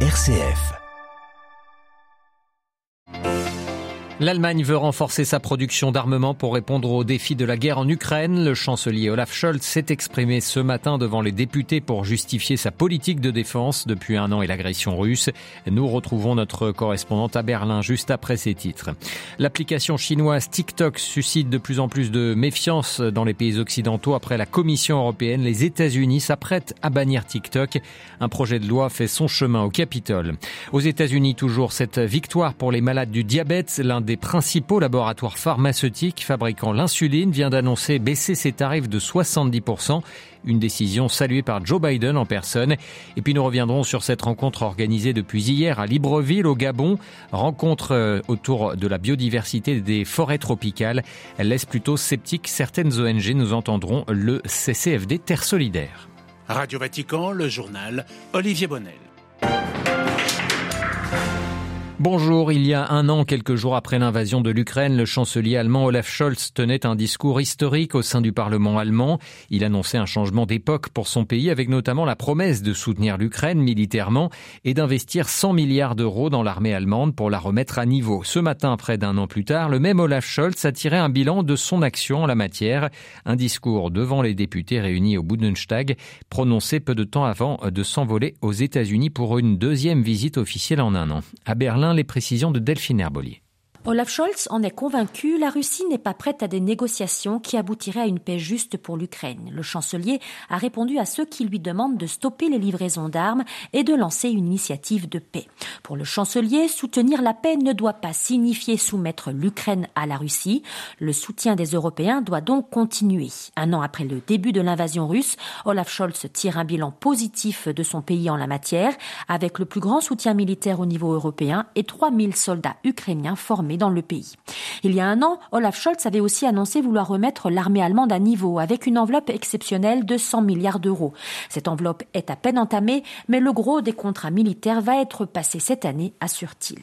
RCF. L'Allemagne veut renforcer sa production d'armement pour répondre aux défis de la guerre en Ukraine. Le chancelier Olaf Scholz s'est exprimé ce matin devant les députés pour justifier sa politique de défense depuis un an et l'agression russe. Nous retrouvons notre correspondante à Berlin juste après ces titres. L'application chinoise TikTok suscite de plus en plus de méfiance dans les pays occidentaux après la Commission européenne. Les États-Unis s'apprêtent à bannir TikTok. Un projet de loi fait son chemin au Capitole. Aux États-Unis, toujours cette victoire pour les malades du diabète. L'un des principaux laboratoires pharmaceutiques fabriquant l'insuline vient d'annoncer baisser ses tarifs de 70%, une décision saluée par Joe Biden en personne. Et puis nous reviendrons sur cette rencontre organisée depuis hier à Libreville au Gabon, rencontre euh, autour de la biodiversité des forêts tropicales. Elle laisse plutôt sceptique certaines ONG, nous entendrons le CCFD Terre Solidaire. Radio Vatican, le journal Olivier Bonnel. Bonjour, il y a un an, quelques jours après l'invasion de l'Ukraine, le chancelier allemand Olaf Scholz tenait un discours historique au sein du Parlement allemand. Il annonçait un changement d'époque pour son pays avec notamment la promesse de soutenir l'Ukraine militairement et d'investir 100 milliards d'euros dans l'armée allemande pour la remettre à niveau. Ce matin, près d'un an plus tard, le même Olaf Scholz a tiré un bilan de son action en la matière. Un discours devant les députés réunis au Bundestag, prononcé peu de temps avant de s'envoler aux États-Unis pour une deuxième visite officielle en un an. À Berlin, les précisions de Delphine Herbolier. Olaf Scholz en est convaincu, la Russie n'est pas prête à des négociations qui aboutiraient à une paix juste pour l'Ukraine. Le chancelier a répondu à ceux qui lui demandent de stopper les livraisons d'armes et de lancer une initiative de paix. Pour le chancelier, soutenir la paix ne doit pas signifier soumettre l'Ukraine à la Russie. Le soutien des Européens doit donc continuer. Un an après le début de l'invasion russe, Olaf Scholz tire un bilan positif de son pays en la matière, avec le plus grand soutien militaire au niveau européen et 3000 soldats ukrainiens formés dans le pays. Il y a un an, Olaf Scholz avait aussi annoncé vouloir remettre l'armée allemande à niveau avec une enveloppe exceptionnelle de 100 milliards d'euros. Cette enveloppe est à peine entamée, mais le gros des contrats militaires va être passé cette année, assure-t-il.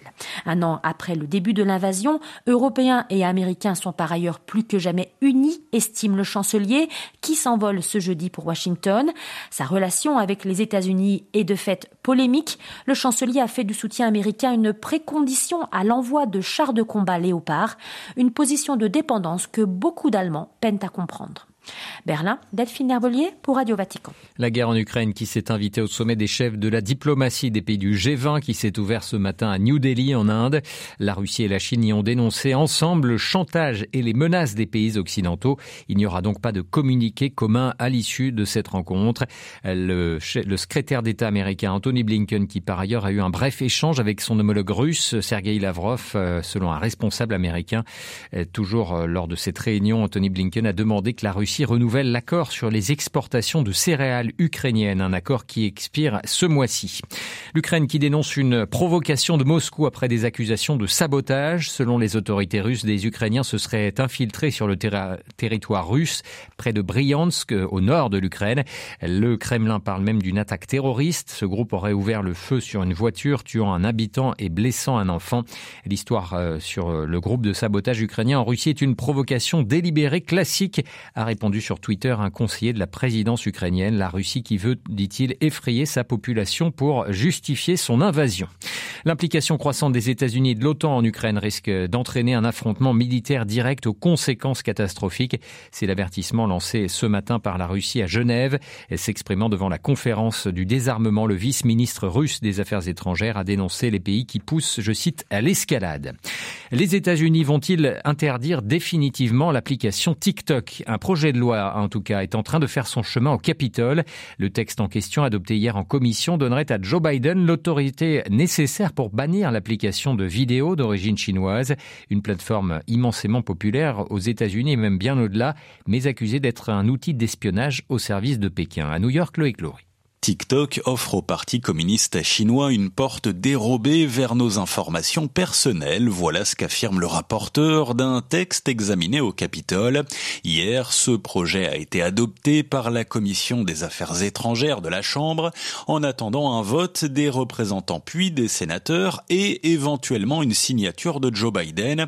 Un an après le début de l'invasion, Européens et Américains sont par ailleurs plus que jamais unis, estime le chancelier, qui s'envole ce jeudi pour Washington. Sa relation avec les États-Unis est de fait polémique. Le chancelier a fait du soutien américain une précondition à l'envoi de chars de combat Léopard, une position de dépendance que beaucoup d'Allemands peinent à comprendre. Berlin, Delphine Herbelier pour Radio Vatican. La guerre en Ukraine qui s'est invitée au sommet des chefs de la diplomatie des pays du G20 qui s'est ouvert ce matin à New Delhi en Inde. La Russie et la Chine y ont dénoncé ensemble le chantage et les menaces des pays occidentaux. Il n'y aura donc pas de communiqué commun à l'issue de cette rencontre. Le, le secrétaire d'État américain Anthony Blinken qui par ailleurs a eu un bref échange avec son homologue russe Sergei Lavrov euh, selon un responsable américain. Toujours euh, lors de cette réunion, Anthony Blinken a demandé que la Russie renouvelle l'accord sur les exportations de céréales ukrainiennes, un accord qui expire ce mois-ci. L'Ukraine qui dénonce une provocation de Moscou après des accusations de sabotage. Selon les autorités russes, des Ukrainiens se seraient infiltrés sur le territoire russe, près de Bryansk, au nord de l'Ukraine. Le Kremlin parle même d'une attaque terroriste. Ce groupe aurait ouvert le feu sur une voiture, tuant un habitant et blessant un enfant. L'histoire euh, sur le groupe de sabotage ukrainien en Russie est une provocation délibérée classique, a répondu répondu sur Twitter un conseiller de la présidence ukrainienne, la Russie qui veut, dit-il, effrayer sa population pour justifier son invasion. L'implication croissante des États-Unis et de l'OTAN en Ukraine risque d'entraîner un affrontement militaire direct aux conséquences catastrophiques. C'est l'avertissement lancé ce matin par la Russie à Genève. S'exprimant devant la conférence du désarmement, le vice-ministre russe des Affaires étrangères a dénoncé les pays qui poussent, je cite, à l'escalade. Les États-Unis vont-ils interdire définitivement l'application TikTok? Un projet loi, en tout cas, est en train de faire son chemin au Capitole. Le texte en question, adopté hier en commission, donnerait à Joe Biden l'autorité nécessaire pour bannir l'application de vidéos d'origine chinoise, une plateforme immensément populaire aux États-Unis et même bien au-delà, mais accusée d'être un outil d'espionnage au service de Pékin. À New York, Loïc Laurie. TikTok offre au Parti communiste chinois une porte dérobée vers nos informations personnelles. Voilà ce qu'affirme le rapporteur d'un texte examiné au Capitole. Hier, ce projet a été adopté par la Commission des affaires étrangères de la Chambre en attendant un vote des représentants puis des sénateurs et éventuellement une signature de Joe Biden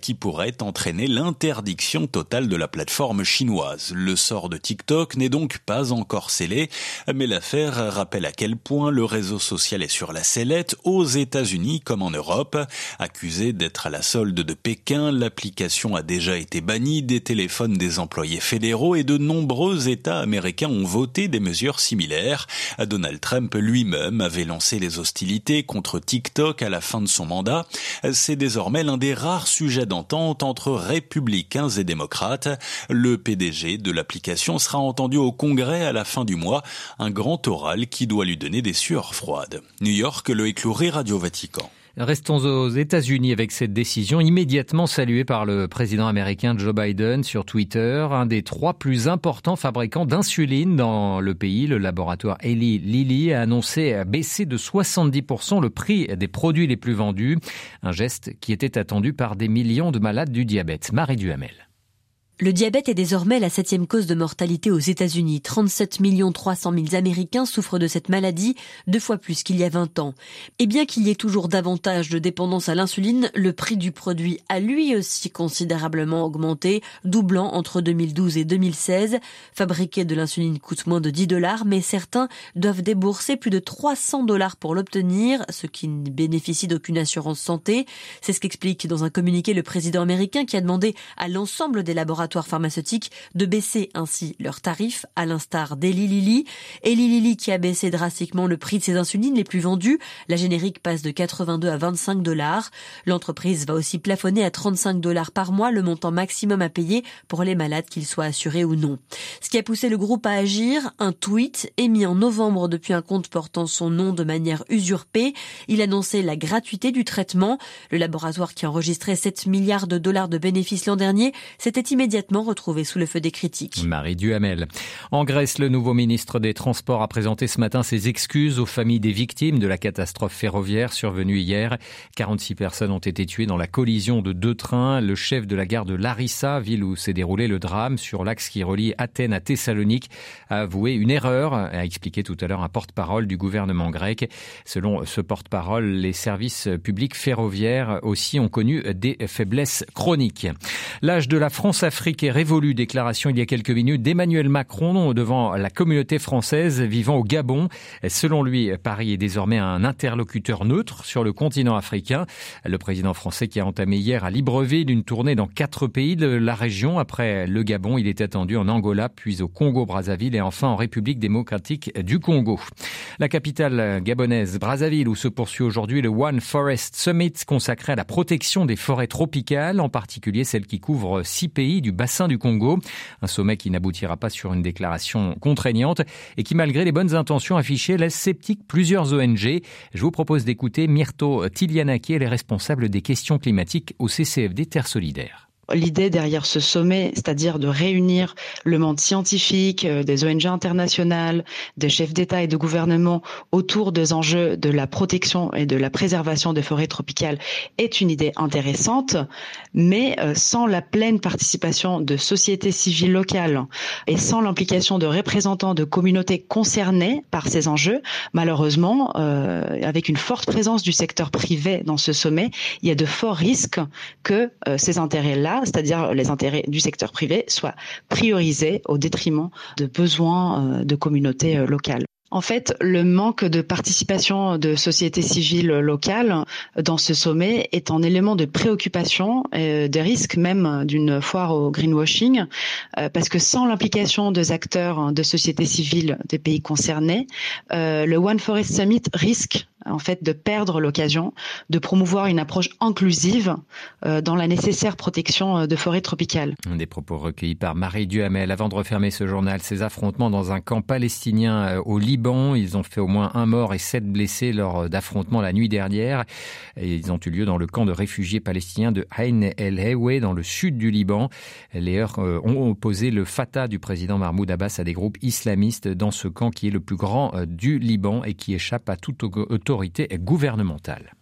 qui pourrait entraîner l'interdiction totale de la plateforme chinoise. Le sort de TikTok n'est donc pas encore scellé, mais l'affaire Rappelle à quel point le réseau social est sur la sellette aux États-Unis comme en Europe. Accusé d'être à la solde de Pékin, l'application a déjà été bannie des téléphones des employés fédéraux et de nombreux États américains ont voté des mesures similaires. Donald Trump lui-même avait lancé les hostilités contre TikTok à la fin de son mandat. C'est désormais l'un des rares sujets d'entente entre républicains et démocrates. Le PDG de l'application sera entendu au Congrès à la fin du mois, un grand qui doit lui donner des sueurs froides. New York, le écloué Radio Vatican. Restons aux États-Unis avec cette décision immédiatement saluée par le président américain Joe Biden sur Twitter. Un des trois plus importants fabricants d'insuline dans le pays, le laboratoire Eli Lilly, a annoncé baisser de 70% le prix des produits les plus vendus. Un geste qui était attendu par des millions de malades du diabète. Marie Duhamel. Le diabète est désormais la septième cause de mortalité aux États-Unis. 37 300 000 Américains souffrent de cette maladie, deux fois plus qu'il y a 20 ans. Et bien qu'il y ait toujours davantage de dépendance à l'insuline, le prix du produit a lui aussi considérablement augmenté, doublant entre 2012 et 2016. Fabriquer de l'insuline coûte moins de 10 dollars, mais certains doivent débourser plus de 300 dollars pour l'obtenir, ce qui ne bénéficie d'aucune assurance santé. C'est ce qu'explique dans un communiqué le président américain qui a demandé à l'ensemble des laboratoires pharmaceutiques de baisser ainsi leurs tarifs, à l'instar d'Eli Lilly. Eli Lilly qui a baissé drastiquement le prix de ses insulines les plus vendues. La générique passe de 82 à 25 dollars. L'entreprise va aussi plafonner à 35 dollars par mois le montant maximum à payer pour les malades, qu'ils soient assurés ou non. Ce qui a poussé le groupe à agir, un tweet émis en novembre depuis un compte portant son nom de manière usurpée. Il annonçait la gratuité du traitement. Le laboratoire qui enregistrait 7 milliards de dollars de bénéfices l'an dernier s'était immédiatement retrouvé sous le feu des critiques. Marie Duhamel. En Grèce, le nouveau ministre des Transports a présenté ce matin ses excuses aux familles des victimes de la catastrophe ferroviaire survenue hier. 46 personnes ont été tuées dans la collision de deux trains. Le chef de la gare de Larissa, ville où s'est déroulé le drame sur l'axe qui relie Athènes à Thessalonique, a avoué une erreur, a expliqué tout à l'heure un porte-parole du gouvernement grec. Selon ce porte-parole, les services publics ferroviaires aussi ont connu des faiblesses chroniques. L'âge de la France-Afrique L'Afrique est révolue, déclaration il y a quelques minutes d'Emmanuel Macron devant la communauté française vivant au Gabon. Selon lui, Paris est désormais un interlocuteur neutre sur le continent africain. Le président français qui a entamé hier à Libreville une tournée dans quatre pays de la région. Après le Gabon, il est attendu en Angola, puis au Congo-Brazzaville et enfin en République démocratique du Congo. La capitale gabonaise, Brazzaville, où se poursuit aujourd'hui le One Forest Summit consacré à la protection des forêts tropicales, en particulier celles qui couvrent six pays du bassin du Congo. Un sommet qui n'aboutira pas sur une déclaration contraignante et qui, malgré les bonnes intentions affichées, laisse sceptique plusieurs ONG. Je vous propose d'écouter Myrto Tilianaki, elle est responsable des questions climatiques au CCFD Terre Solidaire l'idée derrière ce sommet, c'est-à-dire de réunir le monde scientifique, euh, des ONG internationales, des chefs d'État et de gouvernement autour des enjeux de la protection et de la préservation des forêts tropicales, est une idée intéressante, mais euh, sans la pleine participation de sociétés civiles locales et sans l'implication de représentants de communautés concernées par ces enjeux, malheureusement, euh, avec une forte présence du secteur privé dans ce sommet, il y a de forts risques que ces intérêts-là c'est-à-dire les intérêts du secteur privé, soient priorisés au détriment de besoins euh, de communautés euh, locales. En fait, le manque de participation de sociétés civiles locales dans ce sommet est un élément de préoccupation et des risques même d'une foire au greenwashing, euh, parce que sans l'implication des acteurs de sociétés civiles des pays concernés, le One Forest Summit risque en fait de perdre l'occasion de promouvoir une approche inclusive euh, dans la nécessaire protection euh, de forêts tropicales. Des propos recueillis par Marie Duhamel. Avant de refermer ce journal, ces affrontements dans un camp palestinien euh, au Liban, ils ont fait au moins un mort et sept blessés lors d'affrontements la nuit dernière. Et ils ont eu lieu dans le camp de réfugiés palestiniens de Ain el Hewe dans le sud du Liban. Les heurts ont opposé le Fatah du président Mahmoud Abbas à des groupes islamistes dans ce camp qui est le plus grand du Liban et qui échappe à toute autorité gouvernementale.